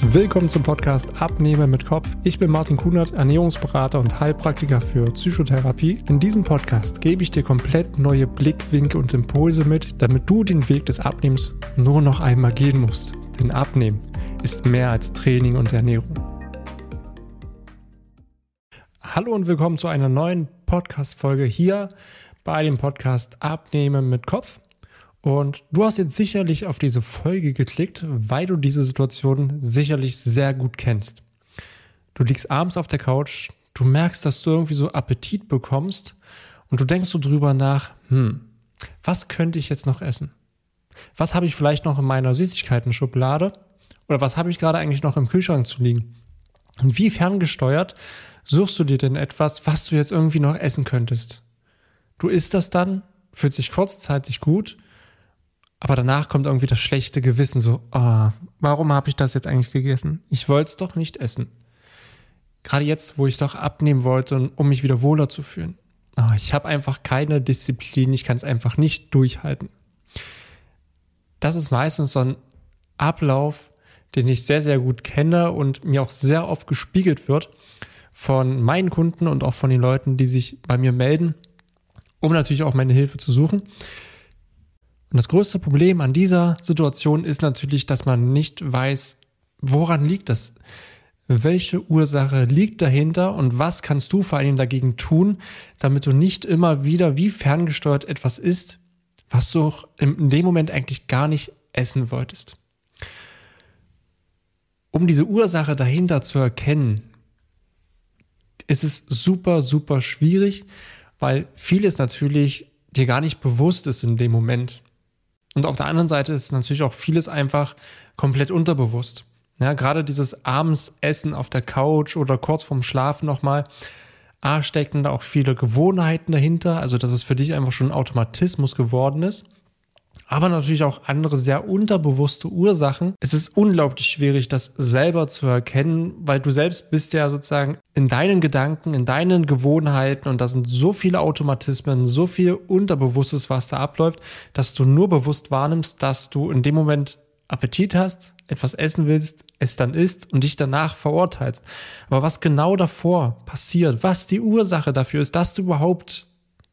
Willkommen zum Podcast Abnehmen mit Kopf. Ich bin Martin Kunert, Ernährungsberater und Heilpraktiker für Psychotherapie. In diesem Podcast gebe ich dir komplett neue Blickwinkel und Impulse mit, damit du den Weg des Abnehmens nur noch einmal gehen musst. Denn Abnehmen ist mehr als Training und Ernährung. Hallo und willkommen zu einer neuen Podcast-Folge hier bei dem Podcast Abnehmen mit Kopf. Und du hast jetzt sicherlich auf diese Folge geklickt, weil du diese Situation sicherlich sehr gut kennst. Du liegst abends auf der Couch, du merkst, dass du irgendwie so Appetit bekommst und du denkst so drüber nach, hm, was könnte ich jetzt noch essen? Was habe ich vielleicht noch in meiner Süßigkeiten-Schublade? Oder was habe ich gerade eigentlich noch im Kühlschrank zu liegen? Und wie ferngesteuert suchst du dir denn etwas, was du jetzt irgendwie noch essen könntest? Du isst das dann, fühlt sich kurzzeitig gut, aber danach kommt irgendwie das schlechte Gewissen, so, ah, warum habe ich das jetzt eigentlich gegessen? Ich wollte es doch nicht essen. Gerade jetzt, wo ich doch abnehmen wollte, um mich wieder wohler zu fühlen. Oh, ich habe einfach keine Disziplin, ich kann es einfach nicht durchhalten. Das ist meistens so ein Ablauf, den ich sehr, sehr gut kenne und mir auch sehr oft gespiegelt wird von meinen Kunden und auch von den Leuten, die sich bei mir melden, um natürlich auch meine Hilfe zu suchen. Und das größte Problem an dieser Situation ist natürlich, dass man nicht weiß, woran liegt das? Welche Ursache liegt dahinter und was kannst du vor allem dagegen tun, damit du nicht immer wieder wie ferngesteuert etwas isst, was du in dem Moment eigentlich gar nicht essen wolltest? Um diese Ursache dahinter zu erkennen, ist es super, super schwierig, weil vieles natürlich dir gar nicht bewusst ist in dem Moment. Und auf der anderen Seite ist natürlich auch vieles einfach komplett unterbewusst. Ja, gerade dieses abends Essen auf der Couch oder kurz vorm Schlafen nochmal. A, stecken da auch viele Gewohnheiten dahinter, also dass es für dich einfach schon ein Automatismus geworden ist aber natürlich auch andere sehr unterbewusste Ursachen. Es ist unglaublich schwierig, das selber zu erkennen, weil du selbst bist ja sozusagen in deinen Gedanken, in deinen Gewohnheiten und da sind so viele Automatismen, so viel Unterbewusstes, was da abläuft, dass du nur bewusst wahrnimmst, dass du in dem Moment Appetit hast, etwas essen willst, es dann isst und dich danach verurteilst. Aber was genau davor passiert, was die Ursache dafür ist, dass du überhaupt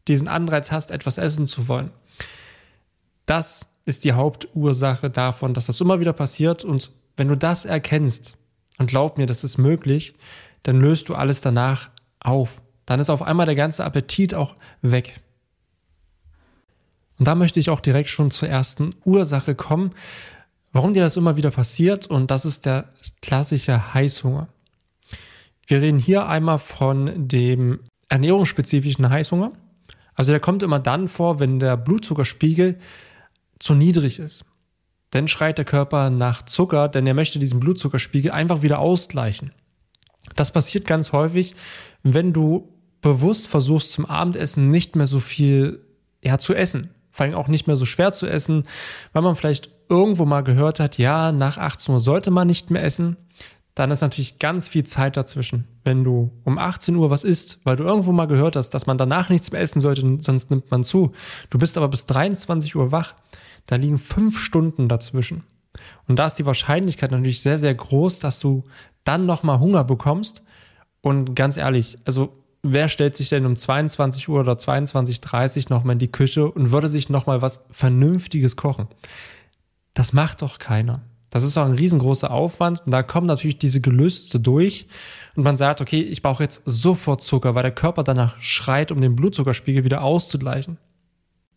diesen Anreiz hast, etwas essen zu wollen, das ist die Hauptursache davon, dass das immer wieder passiert. Und wenn du das erkennst, und glaub mir, das ist möglich, dann löst du alles danach auf. Dann ist auf einmal der ganze Appetit auch weg. Und da möchte ich auch direkt schon zur ersten Ursache kommen, warum dir das immer wieder passiert. Und das ist der klassische Heißhunger. Wir reden hier einmal von dem ernährungsspezifischen Heißhunger. Also der kommt immer dann vor, wenn der Blutzuckerspiegel zu niedrig ist. Dann schreit der Körper nach Zucker, denn er möchte diesen Blutzuckerspiegel einfach wieder ausgleichen. Das passiert ganz häufig, wenn du bewusst versuchst zum Abendessen nicht mehr so viel ja, zu essen. Vor allem auch nicht mehr so schwer zu essen, weil man vielleicht irgendwo mal gehört hat, ja, nach 18 Uhr sollte man nicht mehr essen. Dann ist natürlich ganz viel Zeit dazwischen. Wenn du um 18 Uhr was isst, weil du irgendwo mal gehört hast, dass man danach nichts mehr essen sollte, sonst nimmt man zu. Du bist aber bis 23 Uhr wach da liegen fünf Stunden dazwischen. Und da ist die Wahrscheinlichkeit natürlich sehr, sehr groß, dass du dann nochmal Hunger bekommst. Und ganz ehrlich, also wer stellt sich denn um 22 Uhr oder 22.30 Uhr nochmal in die Küche und würde sich nochmal was Vernünftiges kochen? Das macht doch keiner. Das ist auch ein riesengroßer Aufwand und da kommen natürlich diese Gelüste durch und man sagt, okay, ich brauche jetzt sofort Zucker, weil der Körper danach schreit, um den Blutzuckerspiegel wieder auszugleichen.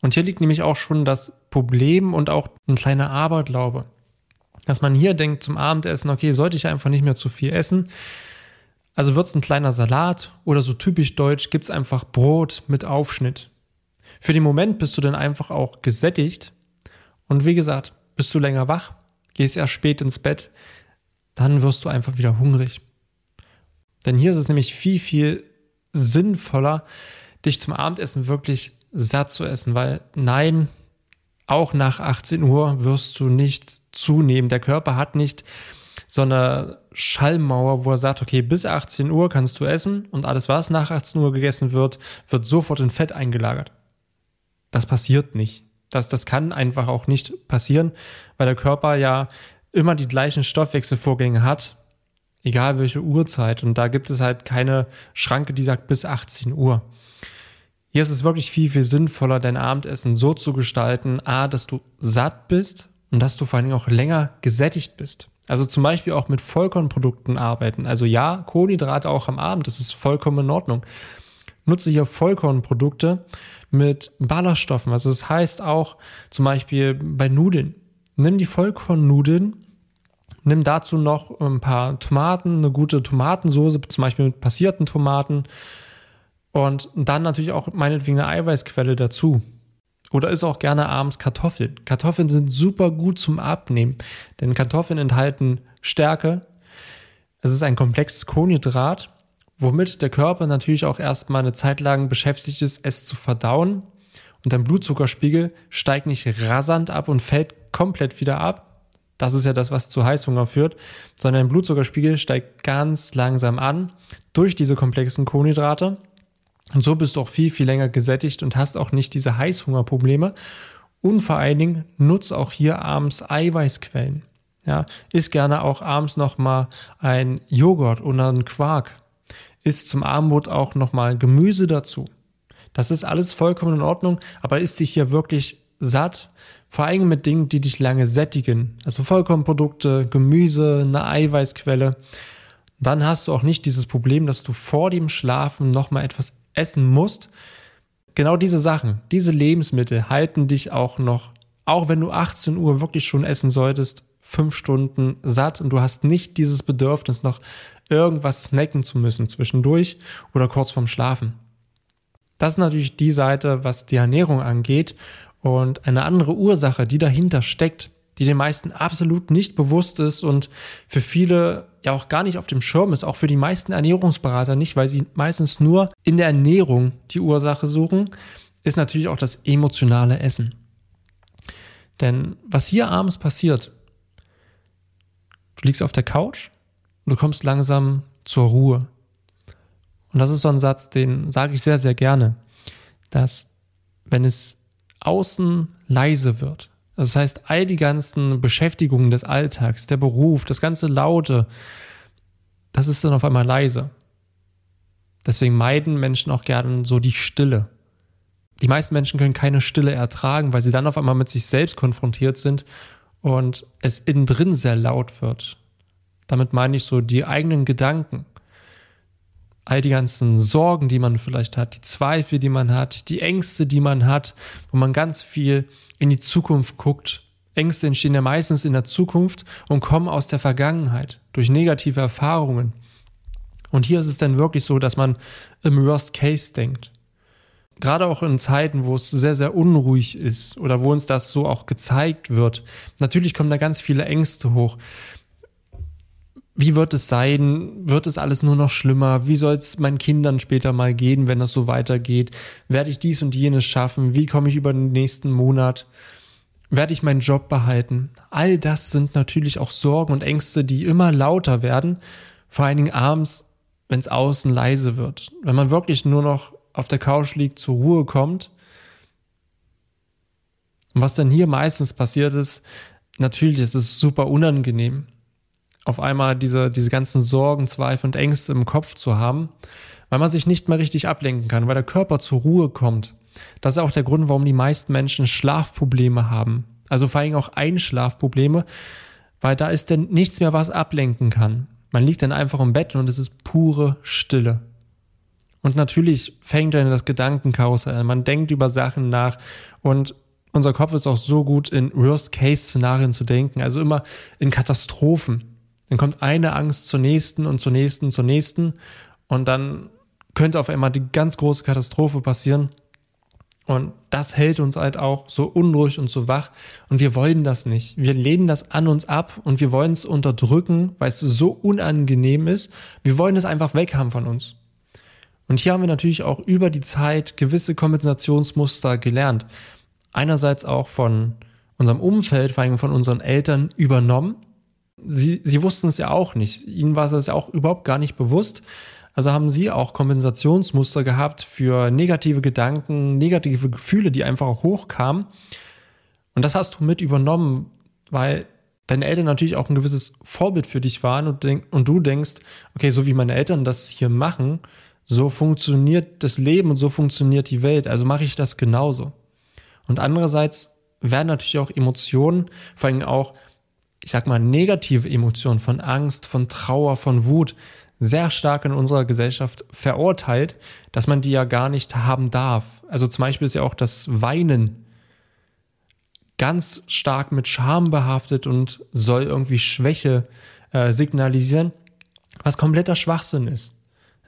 Und hier liegt nämlich auch schon das Problem und auch ein kleiner Aberglaube. Dass man hier denkt zum Abendessen, okay, sollte ich einfach nicht mehr zu viel essen. Also wird es ein kleiner Salat oder so typisch deutsch, gibt es einfach Brot mit Aufschnitt. Für den Moment bist du dann einfach auch gesättigt. Und wie gesagt, bist du länger wach, gehst erst spät ins Bett, dann wirst du einfach wieder hungrig. Denn hier ist es nämlich viel, viel sinnvoller, dich zum Abendessen wirklich satt zu essen, weil nein, auch nach 18 Uhr wirst du nicht zunehmen. Der Körper hat nicht so eine Schallmauer, wo er sagt, okay, bis 18 Uhr kannst du essen und alles, was nach 18 Uhr gegessen wird, wird sofort in Fett eingelagert. Das passiert nicht. Das, das kann einfach auch nicht passieren, weil der Körper ja immer die gleichen Stoffwechselvorgänge hat, egal welche Uhrzeit. Und da gibt es halt keine Schranke, die sagt bis 18 Uhr. Hier ist es wirklich viel, viel sinnvoller, dein Abendessen so zu gestalten, a, dass du satt bist und dass du vor allen Dingen auch länger gesättigt bist. Also zum Beispiel auch mit Vollkornprodukten arbeiten. Also ja, Kohlenhydrate auch am Abend, das ist vollkommen in Ordnung. Nutze hier Vollkornprodukte mit Ballaststoffen. Also das heißt auch zum Beispiel bei Nudeln. Nimm die Vollkornnudeln, nimm dazu noch ein paar Tomaten, eine gute Tomatensoße, zum Beispiel mit passierten Tomaten und dann natürlich auch meinetwegen eine Eiweißquelle dazu. Oder isst auch gerne abends Kartoffeln. Kartoffeln sind super gut zum Abnehmen, denn Kartoffeln enthalten Stärke. Es ist ein komplexes Kohlenhydrat, womit der Körper natürlich auch erstmal eine Zeit lang beschäftigt ist, es zu verdauen. Und dein Blutzuckerspiegel steigt nicht rasant ab und fällt komplett wieder ab. Das ist ja das, was zu Heißhunger führt, sondern dein Blutzuckerspiegel steigt ganz langsam an durch diese komplexen Kohlenhydrate. Und so bist du auch viel, viel länger gesättigt und hast auch nicht diese Heißhungerprobleme. Und vor allen Dingen nutz auch hier abends Eiweißquellen. Ja, isst gerne auch abends nochmal ein Joghurt oder ein Quark. Isst zum Abendbrot auch nochmal Gemüse dazu. Das ist alles vollkommen in Ordnung, aber isst dich hier wirklich satt, vor allem mit Dingen, die dich lange sättigen. Also Vollkornprodukte, Gemüse, eine Eiweißquelle. Dann hast du auch nicht dieses Problem, dass du vor dem Schlafen nochmal etwas essen musst, genau diese Sachen, diese Lebensmittel halten dich auch noch, auch wenn du 18 Uhr wirklich schon essen solltest, fünf Stunden satt und du hast nicht dieses Bedürfnis, noch irgendwas snacken zu müssen zwischendurch oder kurz vorm Schlafen. Das ist natürlich die Seite, was die Ernährung angeht. Und eine andere Ursache, die dahinter steckt, die den meisten absolut nicht bewusst ist und für viele ja auch gar nicht auf dem Schirm ist, auch für die meisten Ernährungsberater nicht, weil sie meistens nur in der Ernährung die Ursache suchen, ist natürlich auch das emotionale Essen. Denn was hier abends passiert, du liegst auf der Couch und du kommst langsam zur Ruhe. Und das ist so ein Satz, den sage ich sehr, sehr gerne, dass wenn es außen leise wird, das heißt, all die ganzen Beschäftigungen des Alltags, der Beruf, das ganze Laute, das ist dann auf einmal leise. Deswegen meiden Menschen auch gerne so die Stille. Die meisten Menschen können keine Stille ertragen, weil sie dann auf einmal mit sich selbst konfrontiert sind und es innen drin sehr laut wird. Damit meine ich so die eigenen Gedanken, all die ganzen Sorgen, die man vielleicht hat, die Zweifel, die man hat, die Ängste, die man hat, wo man ganz viel in die Zukunft guckt. Ängste entstehen ja meistens in der Zukunft und kommen aus der Vergangenheit durch negative Erfahrungen. Und hier ist es dann wirklich so, dass man im Worst Case denkt. Gerade auch in Zeiten, wo es sehr, sehr unruhig ist oder wo uns das so auch gezeigt wird. Natürlich kommen da ganz viele Ängste hoch. Wie wird es sein? Wird es alles nur noch schlimmer? Wie soll es meinen Kindern später mal gehen, wenn das so weitergeht? Werde ich dies und jenes schaffen? Wie komme ich über den nächsten Monat? Werde ich meinen Job behalten? All das sind natürlich auch Sorgen und Ängste, die immer lauter werden, vor allen Dingen abends, wenn es außen leise wird. Wenn man wirklich nur noch auf der Couch liegt, zur Ruhe kommt. Und was dann hier meistens passiert ist, natürlich ist es super unangenehm auf einmal diese, diese ganzen Sorgen, Zweifel und Ängste im Kopf zu haben, weil man sich nicht mehr richtig ablenken kann, weil der Körper zur Ruhe kommt. Das ist auch der Grund, warum die meisten Menschen Schlafprobleme haben. Also vor allem auch Einschlafprobleme, weil da ist denn nichts mehr, was ablenken kann. Man liegt dann einfach im Bett und es ist pure Stille. Und natürlich fängt dann das Gedankenkarussell an. Man denkt über Sachen nach und unser Kopf ist auch so gut in Worst-Case-Szenarien zu denken, also immer in Katastrophen. Dann kommt eine Angst zur nächsten und zur nächsten, zur nächsten. Und dann könnte auf einmal die ganz große Katastrophe passieren. Und das hält uns halt auch so unruhig und so wach. Und wir wollen das nicht. Wir lehnen das an uns ab und wir wollen es unterdrücken, weil es so unangenehm ist. Wir wollen es einfach weghaben von uns. Und hier haben wir natürlich auch über die Zeit gewisse Kompensationsmuster gelernt. Einerseits auch von unserem Umfeld, vor allem von unseren Eltern übernommen Sie, sie wussten es ja auch nicht. Ihnen war das ja auch überhaupt gar nicht bewusst. Also haben sie auch Kompensationsmuster gehabt für negative Gedanken, negative Gefühle, die einfach hochkamen. Und das hast du mit übernommen, weil deine Eltern natürlich auch ein gewisses Vorbild für dich waren und, denk, und du denkst, okay, so wie meine Eltern das hier machen, so funktioniert das Leben und so funktioniert die Welt, also mache ich das genauso. Und andererseits werden natürlich auch Emotionen, vor allem auch, ich sag mal, negative Emotionen von Angst, von Trauer, von Wut, sehr stark in unserer Gesellschaft verurteilt, dass man die ja gar nicht haben darf. Also zum Beispiel ist ja auch das Weinen ganz stark mit Scham behaftet und soll irgendwie Schwäche äh, signalisieren, was kompletter Schwachsinn ist.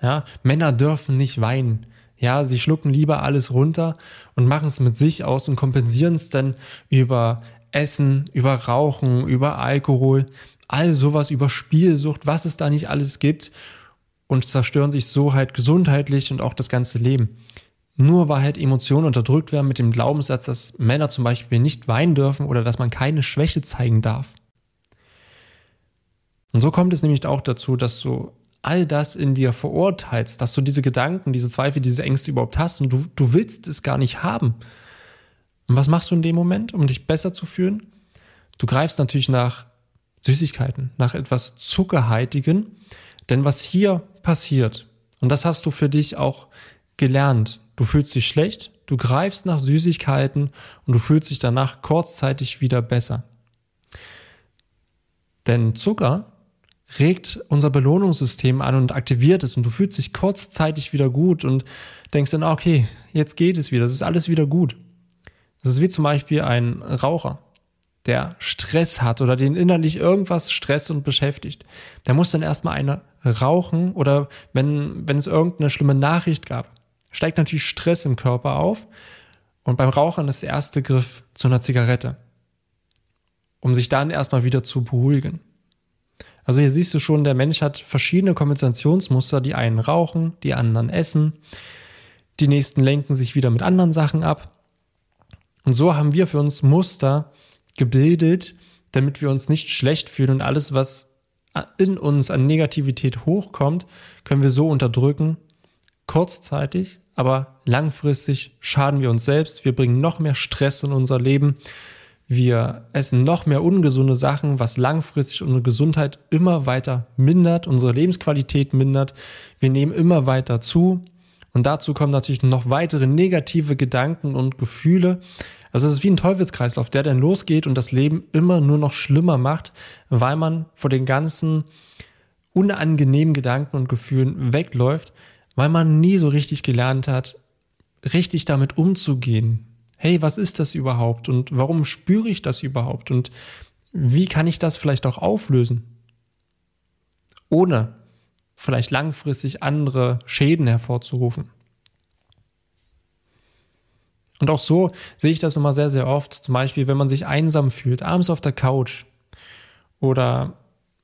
Ja, Männer dürfen nicht weinen. Ja, sie schlucken lieber alles runter und machen es mit sich aus und kompensieren es dann über Essen, über Rauchen, über Alkohol, all sowas, über Spielsucht, was es da nicht alles gibt und zerstören sich so halt gesundheitlich und auch das ganze Leben. Nur weil halt Emotionen unterdrückt werden mit dem Glaubenssatz, dass Männer zum Beispiel nicht weinen dürfen oder dass man keine Schwäche zeigen darf. Und so kommt es nämlich auch dazu, dass du all das in dir verurteilst, dass du diese Gedanken, diese Zweifel, diese Ängste überhaupt hast und du, du willst es gar nicht haben. Und was machst du in dem Moment, um dich besser zu fühlen? Du greifst natürlich nach Süßigkeiten, nach etwas Zuckerhaltigen, denn was hier passiert, und das hast du für dich auch gelernt, du fühlst dich schlecht, du greifst nach Süßigkeiten und du fühlst dich danach kurzzeitig wieder besser. Denn Zucker regt unser Belohnungssystem an und aktiviert es und du fühlst dich kurzzeitig wieder gut und denkst dann, okay, jetzt geht es wieder, es ist alles wieder gut. Das ist wie zum Beispiel ein Raucher, der Stress hat oder den innerlich irgendwas stresst und beschäftigt. Der muss dann erstmal eine rauchen oder wenn, wenn es irgendeine schlimme Nachricht gab, steigt natürlich Stress im Körper auf und beim Rauchen ist der erste Griff zu einer Zigarette, um sich dann erstmal wieder zu beruhigen. Also hier siehst du schon, der Mensch hat verschiedene Kompensationsmuster. Die einen rauchen, die anderen essen, die nächsten lenken sich wieder mit anderen Sachen ab. Und so haben wir für uns Muster gebildet, damit wir uns nicht schlecht fühlen und alles, was in uns an Negativität hochkommt, können wir so unterdrücken, kurzzeitig, aber langfristig schaden wir uns selbst, wir bringen noch mehr Stress in unser Leben wir essen noch mehr ungesunde Sachen, was langfristig unsere Gesundheit immer weiter mindert, unsere Lebensqualität mindert. Wir nehmen immer weiter zu. Und dazu kommen natürlich noch weitere negative Gedanken und Gefühle. Also es ist wie ein Teufelskreislauf, der dann losgeht und das Leben immer nur noch schlimmer macht, weil man vor den ganzen unangenehmen Gedanken und Gefühlen wegläuft, weil man nie so richtig gelernt hat, richtig damit umzugehen, hey, was ist das überhaupt und warum spüre ich das überhaupt und wie kann ich das vielleicht auch auflösen, ohne vielleicht langfristig andere Schäden hervorzurufen. Und auch so sehe ich das immer sehr, sehr oft. Zum Beispiel, wenn man sich einsam fühlt, abends auf der Couch oder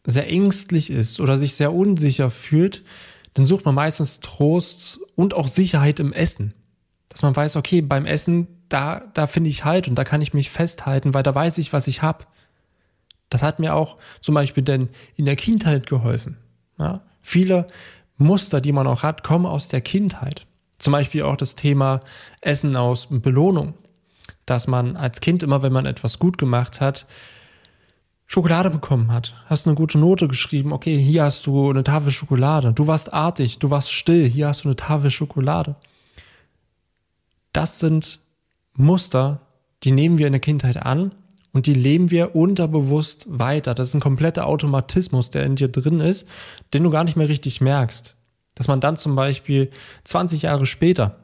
sehr ängstlich ist oder sich sehr unsicher fühlt, dann sucht man meistens Trost und auch Sicherheit im Essen. Dass man weiß, okay, beim Essen da, da finde ich Halt und da kann ich mich festhalten, weil da weiß ich, was ich habe. Das hat mir auch zum Beispiel denn in der Kindheit geholfen. Ja? Viele Muster, die man auch hat, kommen aus der Kindheit. Zum Beispiel auch das Thema Essen aus Belohnung. Dass man als Kind immer, wenn man etwas gut gemacht hat, Schokolade bekommen hat. Hast eine gute Note geschrieben, okay, hier hast du eine Tafel Schokolade. Du warst artig, du warst still, hier hast du eine Tafel Schokolade. Das sind Muster, die nehmen wir in der Kindheit an und die leben wir unterbewusst weiter. Das ist ein kompletter Automatismus, der in dir drin ist, den du gar nicht mehr richtig merkst. Dass man dann zum Beispiel 20 Jahre später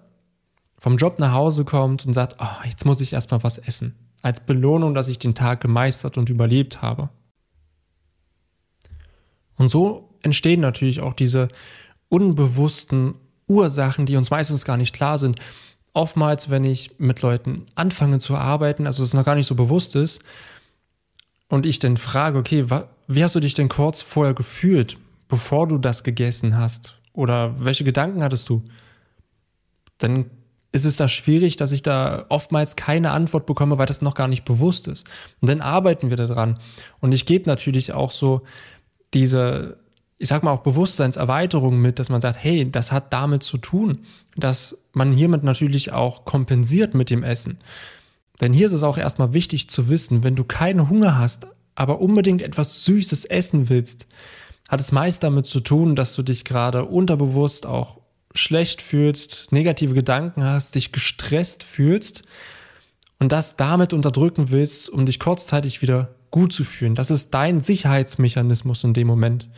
vom Job nach Hause kommt und sagt, oh, jetzt muss ich erstmal was essen. Als Belohnung, dass ich den Tag gemeistert und überlebt habe. Und so entstehen natürlich auch diese unbewussten Ursachen, die uns meistens gar nicht klar sind oftmals, wenn ich mit Leuten anfange zu arbeiten, also es noch gar nicht so bewusst ist, und ich dann frage, okay, wie hast du dich denn kurz vorher gefühlt, bevor du das gegessen hast? Oder welche Gedanken hattest du? Dann ist es da schwierig, dass ich da oftmals keine Antwort bekomme, weil das noch gar nicht bewusst ist. Und dann arbeiten wir daran. Und ich gebe natürlich auch so diese ich sag mal, auch Bewusstseinserweiterung mit, dass man sagt, hey, das hat damit zu tun, dass man hiermit natürlich auch kompensiert mit dem Essen. Denn hier ist es auch erstmal wichtig zu wissen, wenn du keinen Hunger hast aber unbedingt etwas Süßes essen willst, hat es meist damit zu tun, dass du dich gerade unterbewusst auch schlecht fühlst, negative Gedanken hast, dich gestresst fühlst und das damit unterdrücken willst, um dich kurzzeitig wieder gut zu fühlen. Das ist dein Sicherheitsmechanismus in dem Moment.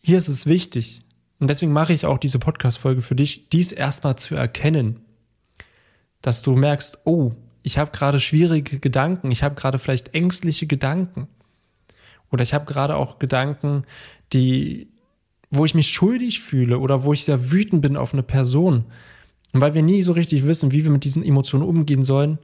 Hier ist es wichtig, und deswegen mache ich auch diese Podcast-Folge für dich, dies erstmal zu erkennen, dass du merkst, oh, ich habe gerade schwierige Gedanken, ich habe gerade vielleicht ängstliche Gedanken. Oder ich habe gerade auch Gedanken, die, wo ich mich schuldig fühle oder wo ich sehr wütend bin auf eine Person. Und weil wir nie so richtig wissen, wie wir mit diesen Emotionen umgehen sollen,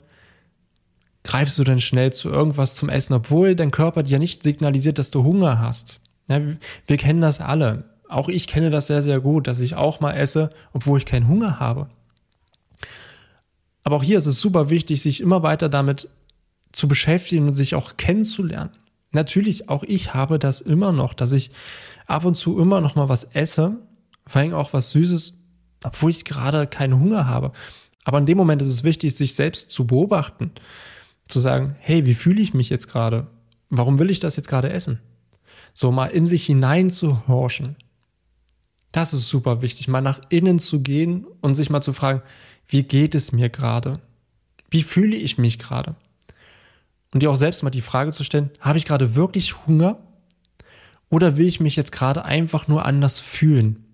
greifst du dann schnell zu irgendwas zum Essen, obwohl dein Körper dir nicht signalisiert, dass du Hunger hast. Ja, wir kennen das alle. Auch ich kenne das sehr, sehr gut, dass ich auch mal esse, obwohl ich keinen Hunger habe. Aber auch hier ist es super wichtig, sich immer weiter damit zu beschäftigen und sich auch kennenzulernen. Natürlich, auch ich habe das immer noch, dass ich ab und zu immer noch mal was esse, vor allem auch was Süßes, obwohl ich gerade keinen Hunger habe. Aber in dem Moment ist es wichtig, sich selbst zu beobachten, zu sagen, hey, wie fühle ich mich jetzt gerade? Warum will ich das jetzt gerade essen? So mal in sich hinein zu horchen. Das ist super wichtig, mal nach innen zu gehen und sich mal zu fragen, wie geht es mir gerade? Wie fühle ich mich gerade? Und dir auch selbst mal die Frage zu stellen, habe ich gerade wirklich Hunger? Oder will ich mich jetzt gerade einfach nur anders fühlen?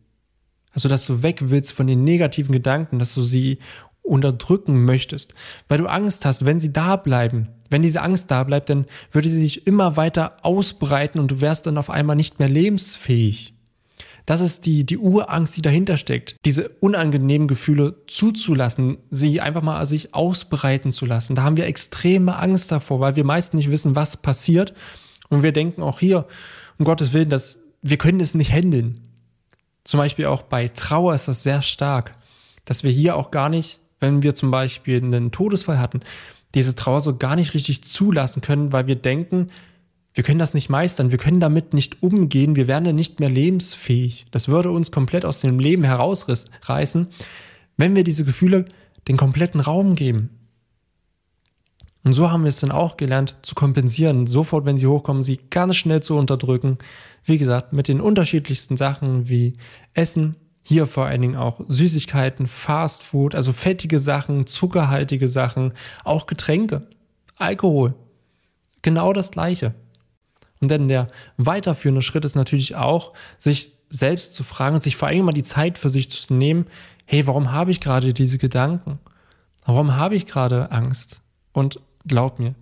Also, dass du weg willst von den negativen Gedanken, dass du sie unterdrücken möchtest, weil du Angst hast, wenn sie da bleiben, wenn diese Angst da bleibt, dann würde sie sich immer weiter ausbreiten und du wärst dann auf einmal nicht mehr lebensfähig. Das ist die, die Urangst, die dahinter steckt. Diese unangenehmen Gefühle zuzulassen, sie einfach mal sich ausbreiten zu lassen. Da haben wir extreme Angst davor, weil wir meist nicht wissen, was passiert. Und wir denken auch hier, um Gottes Willen, dass wir können es nicht handeln. Zum Beispiel auch bei Trauer ist das sehr stark, dass wir hier auch gar nicht, wenn wir zum Beispiel einen Todesfall hatten, diese Trauer so gar nicht richtig zulassen können, weil wir denken, wir können das nicht meistern, wir können damit nicht umgehen, wir werden dann nicht mehr lebensfähig. Das würde uns komplett aus dem Leben herausreißen, wenn wir diese Gefühle den kompletten Raum geben. Und so haben wir es dann auch gelernt zu kompensieren, sofort, wenn sie hochkommen, sie ganz schnell zu unterdrücken. Wie gesagt, mit den unterschiedlichsten Sachen wie Essen, hier vor allen Dingen auch Süßigkeiten, Fast Food, also fettige Sachen, zuckerhaltige Sachen, auch Getränke, Alkohol. Genau das Gleiche. Und dann der weiterführende Schritt ist natürlich auch, sich selbst zu fragen und sich vor allem mal die Zeit für sich zu nehmen, hey, warum habe ich gerade diese Gedanken? Warum habe ich gerade Angst? Und glaub mir,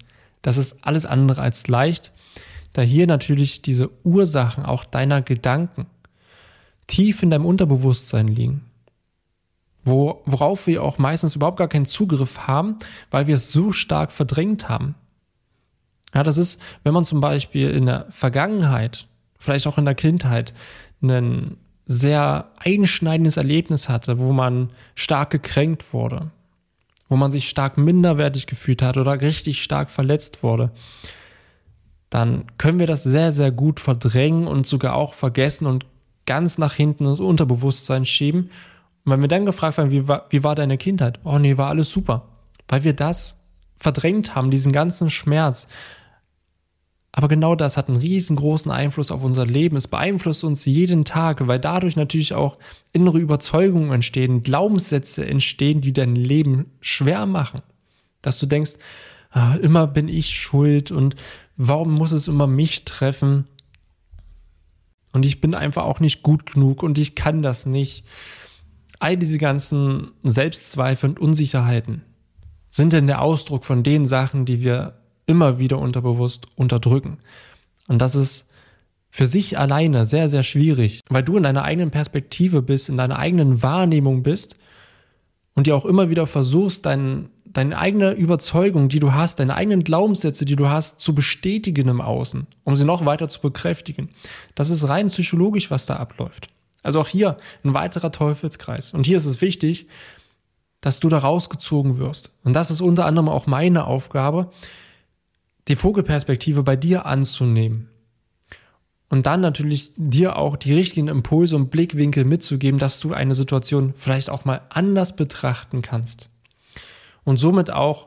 das ist alles andere als leicht, da hier natürlich diese Ursachen auch deiner Gedanken tief in deinem Unterbewusstsein liegen. Wo, worauf wir auch meistens überhaupt gar keinen Zugriff haben, weil wir es so stark verdrängt haben. Ja, das ist, wenn man zum Beispiel in der Vergangenheit, vielleicht auch in der Kindheit, ein sehr einschneidendes Erlebnis hatte, wo man stark gekränkt wurde, wo man sich stark minderwertig gefühlt hat oder richtig stark verletzt wurde, dann können wir das sehr, sehr gut verdrängen und sogar auch vergessen und ganz nach hinten ins Unterbewusstsein schieben. Und wenn wir dann gefragt werden, wie war, wie war deine Kindheit? Oh nee, war alles super. Weil wir das verdrängt haben, diesen ganzen Schmerz, aber genau das hat einen riesengroßen Einfluss auf unser Leben. Es beeinflusst uns jeden Tag, weil dadurch natürlich auch innere Überzeugungen entstehen, Glaubenssätze entstehen, die dein Leben schwer machen. Dass du denkst, ah, immer bin ich schuld und warum muss es immer mich treffen? Und ich bin einfach auch nicht gut genug und ich kann das nicht. All diese ganzen Selbstzweifel und Unsicherheiten sind denn der Ausdruck von den Sachen, die wir immer wieder unterbewusst unterdrücken. Und das ist für sich alleine sehr, sehr schwierig, weil du in deiner eigenen Perspektive bist, in deiner eigenen Wahrnehmung bist und dir auch immer wieder versuchst, dein, deine eigene Überzeugung, die du hast, deine eigenen Glaubenssätze, die du hast, zu bestätigen im Außen, um sie noch weiter zu bekräftigen. Das ist rein psychologisch, was da abläuft. Also auch hier ein weiterer Teufelskreis. Und hier ist es wichtig, dass du da rausgezogen wirst. Und das ist unter anderem auch meine Aufgabe, die Vogelperspektive bei dir anzunehmen. Und dann natürlich dir auch die richtigen Impulse und Blickwinkel mitzugeben, dass du eine Situation vielleicht auch mal anders betrachten kannst. Und somit auch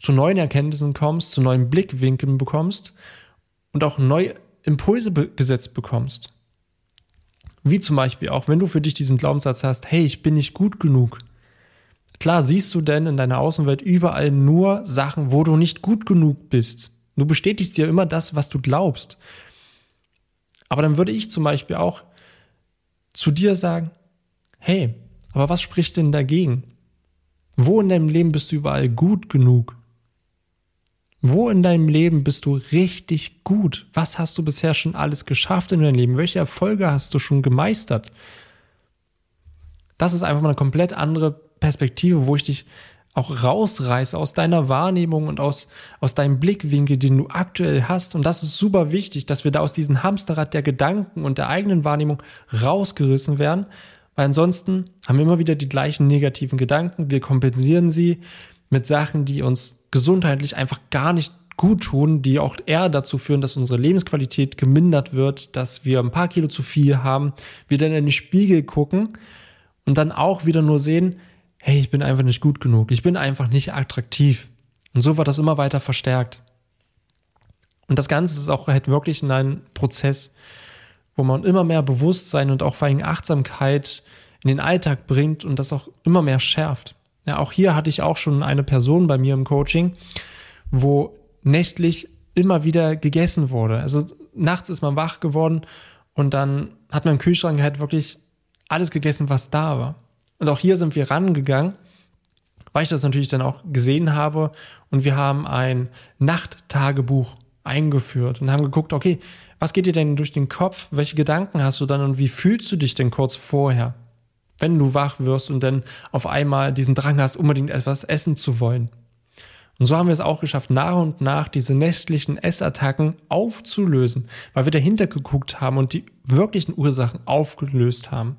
zu neuen Erkenntnissen kommst, zu neuen Blickwinkeln bekommst und auch neue Impulse gesetzt bekommst. Wie zum Beispiel auch, wenn du für dich diesen Glaubenssatz hast, hey, ich bin nicht gut genug. Klar siehst du denn in deiner Außenwelt überall nur Sachen, wo du nicht gut genug bist. Du bestätigst dir immer das, was du glaubst. Aber dann würde ich zum Beispiel auch zu dir sagen, hey, aber was spricht denn dagegen? Wo in deinem Leben bist du überall gut genug? Wo in deinem Leben bist du richtig gut? Was hast du bisher schon alles geschafft in deinem Leben? Welche Erfolge hast du schon gemeistert? Das ist einfach mal eine komplett andere Perspektive, wo ich dich auch rausreiße aus deiner Wahrnehmung und aus, aus deinem Blickwinkel, den du aktuell hast. Und das ist super wichtig, dass wir da aus diesem Hamsterrad der Gedanken und der eigenen Wahrnehmung rausgerissen werden, weil ansonsten haben wir immer wieder die gleichen negativen Gedanken. Wir kompensieren sie mit Sachen, die uns gesundheitlich einfach gar nicht gut tun, die auch eher dazu führen, dass unsere Lebensqualität gemindert wird, dass wir ein paar Kilo zu viel haben, wir dann in den Spiegel gucken und dann auch wieder nur sehen, hey, ich bin einfach nicht gut genug, ich bin einfach nicht attraktiv. Und so wird das immer weiter verstärkt. Und das Ganze ist auch halt wirklich in einem Prozess, wo man immer mehr Bewusstsein und auch vor allem Achtsamkeit in den Alltag bringt und das auch immer mehr schärft. Ja, auch hier hatte ich auch schon eine Person bei mir im Coaching, wo nächtlich immer wieder gegessen wurde. Also nachts ist man wach geworden und dann hat man im Kühlschrank halt wirklich alles gegessen, was da war. Und auch hier sind wir rangegangen, weil ich das natürlich dann auch gesehen habe und wir haben ein Nachttagebuch eingeführt und haben geguckt, okay, was geht dir denn durch den Kopf? Welche Gedanken hast du dann und wie fühlst du dich denn kurz vorher? wenn du wach wirst und dann auf einmal diesen Drang hast, unbedingt etwas essen zu wollen. Und so haben wir es auch geschafft, nach und nach diese nächtlichen Essattacken aufzulösen, weil wir dahinter geguckt haben und die wirklichen Ursachen aufgelöst haben.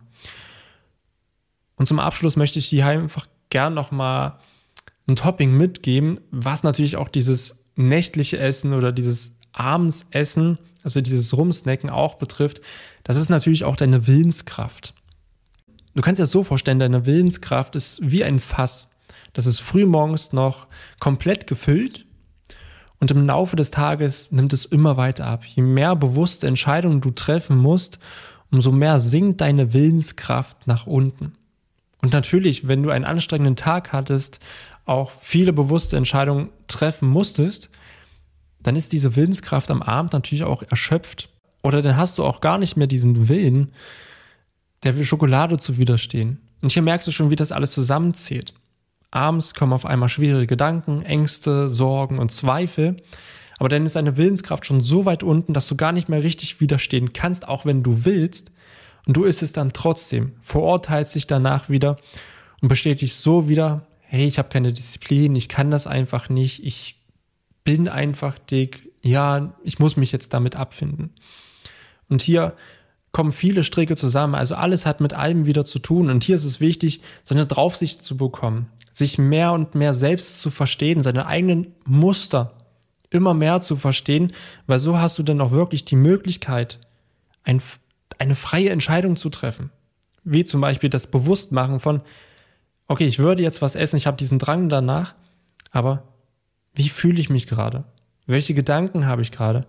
Und zum Abschluss möchte ich dir einfach gern nochmal ein Topping mitgeben, was natürlich auch dieses nächtliche Essen oder dieses Abendsessen, also dieses Rumsnacken auch betrifft. Das ist natürlich auch deine Willenskraft. Du kannst dir das so vorstellen, deine Willenskraft ist wie ein Fass. Das ist frühmorgens noch komplett gefüllt und im Laufe des Tages nimmt es immer weiter ab. Je mehr bewusste Entscheidungen du treffen musst, umso mehr sinkt deine Willenskraft nach unten. Und natürlich, wenn du einen anstrengenden Tag hattest, auch viele bewusste Entscheidungen treffen musstest, dann ist diese Willenskraft am Abend natürlich auch erschöpft. Oder dann hast du auch gar nicht mehr diesen Willen, der Schokolade zu widerstehen. Und hier merkst du schon, wie das alles zusammenzählt. Abends kommen auf einmal schwierige Gedanken, Ängste, Sorgen und Zweifel. Aber dann ist deine Willenskraft schon so weit unten, dass du gar nicht mehr richtig widerstehen kannst, auch wenn du willst. Und du isst es dann trotzdem, verurteilst dich danach wieder und bestätigst so wieder, hey, ich habe keine Disziplin, ich kann das einfach nicht, ich bin einfach dick, ja, ich muss mich jetzt damit abfinden. Und hier kommen viele Stricke zusammen. Also alles hat mit allem wieder zu tun. Und hier ist es wichtig, so eine Draufsicht zu bekommen, sich mehr und mehr selbst zu verstehen, seine eigenen Muster immer mehr zu verstehen, weil so hast du dann auch wirklich die Möglichkeit, ein, eine freie Entscheidung zu treffen. Wie zum Beispiel das Bewusstmachen von, okay, ich würde jetzt was essen, ich habe diesen Drang danach, aber wie fühle ich mich gerade? Welche Gedanken habe ich gerade?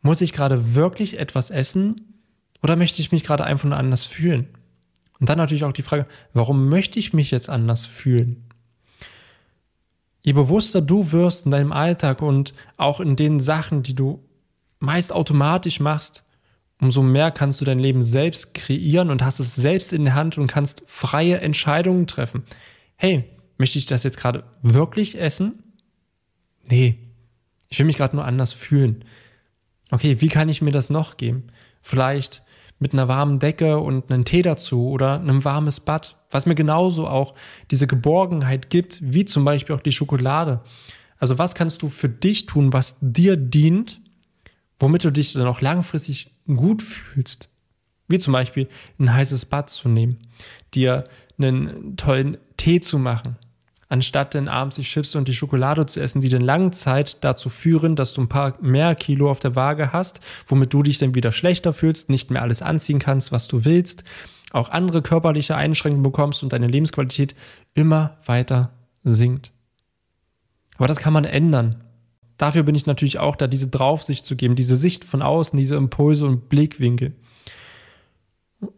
Muss ich gerade wirklich etwas essen oder möchte ich mich gerade einfach nur anders fühlen? Und dann natürlich auch die Frage, warum möchte ich mich jetzt anders fühlen? Je bewusster du wirst in deinem Alltag und auch in den Sachen, die du meist automatisch machst, umso mehr kannst du dein Leben selbst kreieren und hast es selbst in der Hand und kannst freie Entscheidungen treffen. Hey, möchte ich das jetzt gerade wirklich essen? Nee, ich will mich gerade nur anders fühlen. Okay, wie kann ich mir das noch geben? Vielleicht mit einer warmen Decke und einem Tee dazu oder einem warmes Bad, was mir genauso auch diese Geborgenheit gibt, wie zum Beispiel auch die Schokolade. Also was kannst du für dich tun, was dir dient, womit du dich dann auch langfristig gut fühlst? Wie zum Beispiel ein heißes Bad zu nehmen, dir einen tollen Tee zu machen, anstatt dann abends die Chips und die Schokolade zu essen, die dann lange Zeit dazu führen, dass du ein paar mehr Kilo auf der Waage hast, womit du dich dann wieder schlechter fühlst, nicht mehr alles anziehen kannst, was du willst, auch andere körperliche Einschränkungen bekommst und deine Lebensqualität immer weiter sinkt. Aber das kann man ändern. dafür bin ich natürlich auch da, diese Draufsicht zu geben, diese Sicht von außen, diese Impulse und Blickwinkel.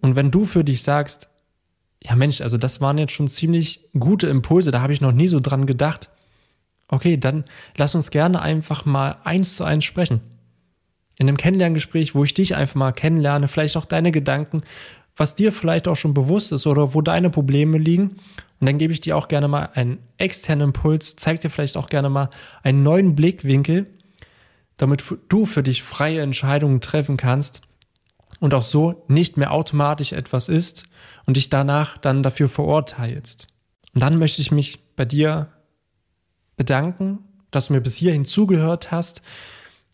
Und wenn du für dich sagst, ja Mensch, also das waren jetzt schon ziemlich gute Impulse, da habe ich noch nie so dran gedacht. Okay, dann lass uns gerne einfach mal eins zu eins sprechen. In einem Kennenlerngespräch, wo ich dich einfach mal kennenlerne, vielleicht auch deine Gedanken, was dir vielleicht auch schon bewusst ist oder wo deine Probleme liegen. Und dann gebe ich dir auch gerne mal einen externen Impuls, zeig dir vielleicht auch gerne mal einen neuen Blickwinkel, damit du für dich freie Entscheidungen treffen kannst und auch so nicht mehr automatisch etwas ist und dich danach dann dafür verurteilst. Und dann möchte ich mich bei dir bedanken, dass du mir bis hierhin zugehört hast.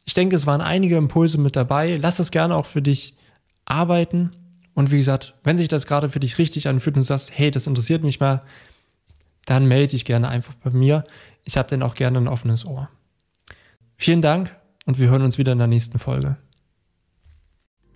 Ich denke, es waren einige Impulse mit dabei. Lass es gerne auch für dich arbeiten. Und wie gesagt, wenn sich das gerade für dich richtig anfühlt und du sagst, hey, das interessiert mich mal, dann melde dich gerne einfach bei mir. Ich habe dann auch gerne ein offenes Ohr. Vielen Dank und wir hören uns wieder in der nächsten Folge.